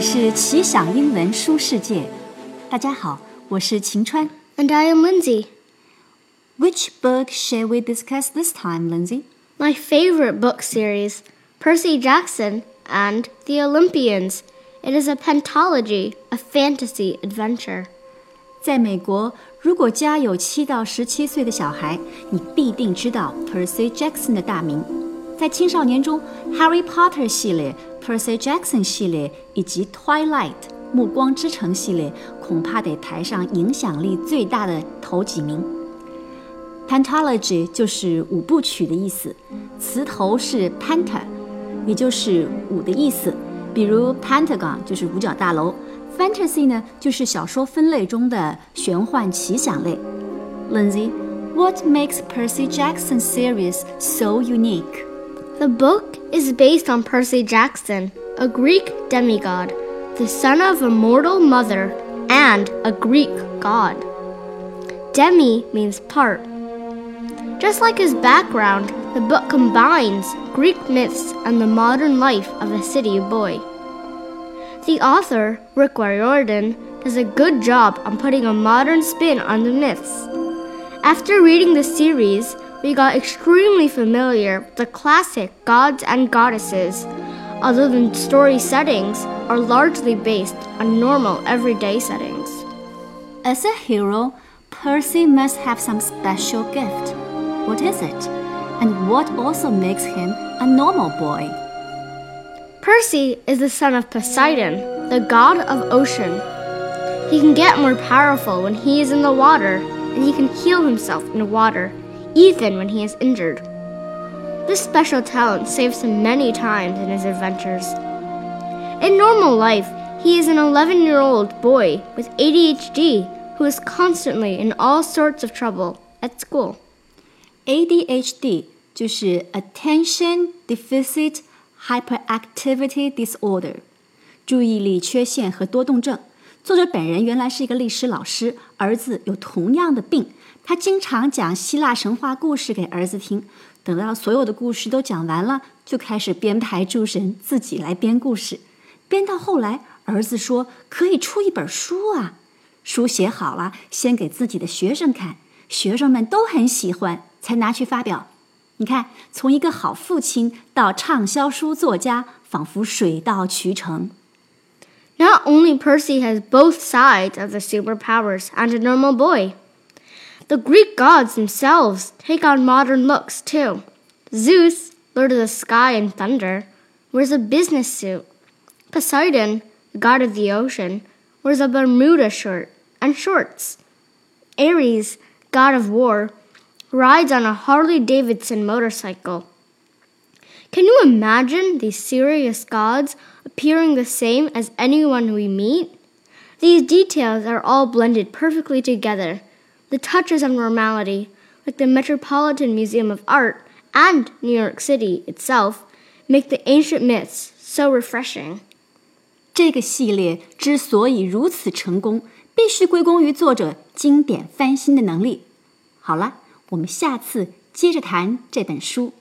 是奇想英文书世界。大家好，我是晴川。 And I am Lindsay. Which book shall we discuss this time, Lindsay? My favorite book series, Percy Jackson and the Olympians. It is a pentology, a fantasy adventure. 在美国，如果家有七到十七岁的小孩，你必定知道 Percy Jackson 的大名。在青少年中，《Harry Potter》系列、 Percy Jackson 系列以及《Twilight》暮光之城系列，恐怕得排上影响力最大的头几名。Pentology 就是五部曲的意思，词头是 penta，也就是五的意思。比如 Pentagon 就是五角大楼，Fantasy 呢就是小说分类中的玄幻奇想类。Lindsay，what makes Percy Jackson series so unique？ The book is based on Percy Jackson, a Greek demigod, the son of a mortal mother and a Greek god. Demi means part. Just like his background, the book combines Greek myths and the modern life of a city boy. The author, Rick Riordan, does a good job on putting a modern spin on the myths. After reading the series, we got extremely familiar with the classic gods and goddesses, although the story settings are largely based on normal everyday settings. As a hero, Percy must have some special gift. What is it? And what also makes him a normal boy? Percy is the son of Poseidon, the god of ocean. He can get more powerful when he is in the water, and he can heal himself in the water, even when he is injured. This special talent saves him many times in his adventures. In normal life, he is an 11 year old boy with ADHD who is constantly in all sorts of trouble at school. ADHD 就是 Attention Deficit Hyperactivity Disorder，注意力缺陷和多动症。作者本人原来是一个历史老师，儿子有同样的病。 他经常讲希腊神话故事给儿子听，等到所有的故事都讲完了，就开始编排诸神，自己来编故事。编到后来，儿子说可以出一本书啊。书写好了，先给自己的学生看，学生们都很喜欢，才拿去发表。你看，从一个好父亲到畅销书作家，仿佛水到渠成。Not only Percy has both sides of the superpowers and a normal boy. The Greek gods themselves take on modern looks too. Zeus, lord of the sky and thunder, wears a business suit. Poseidon, the god of the ocean, wears a Bermuda shirt and shorts. Ares, god of war, rides on a Harley Davidson motorcycle. Can you imagine these serious gods appearing the same as anyone we meet? These details are all blended perfectly together The touches of normality, like the Metropolitan Museum of Art and New York City itself, make the ancient myths so refreshing. 这个系列之所以如此成功，必须归功于作者经典翻新的能力。好了，我们下次接着谈这本书。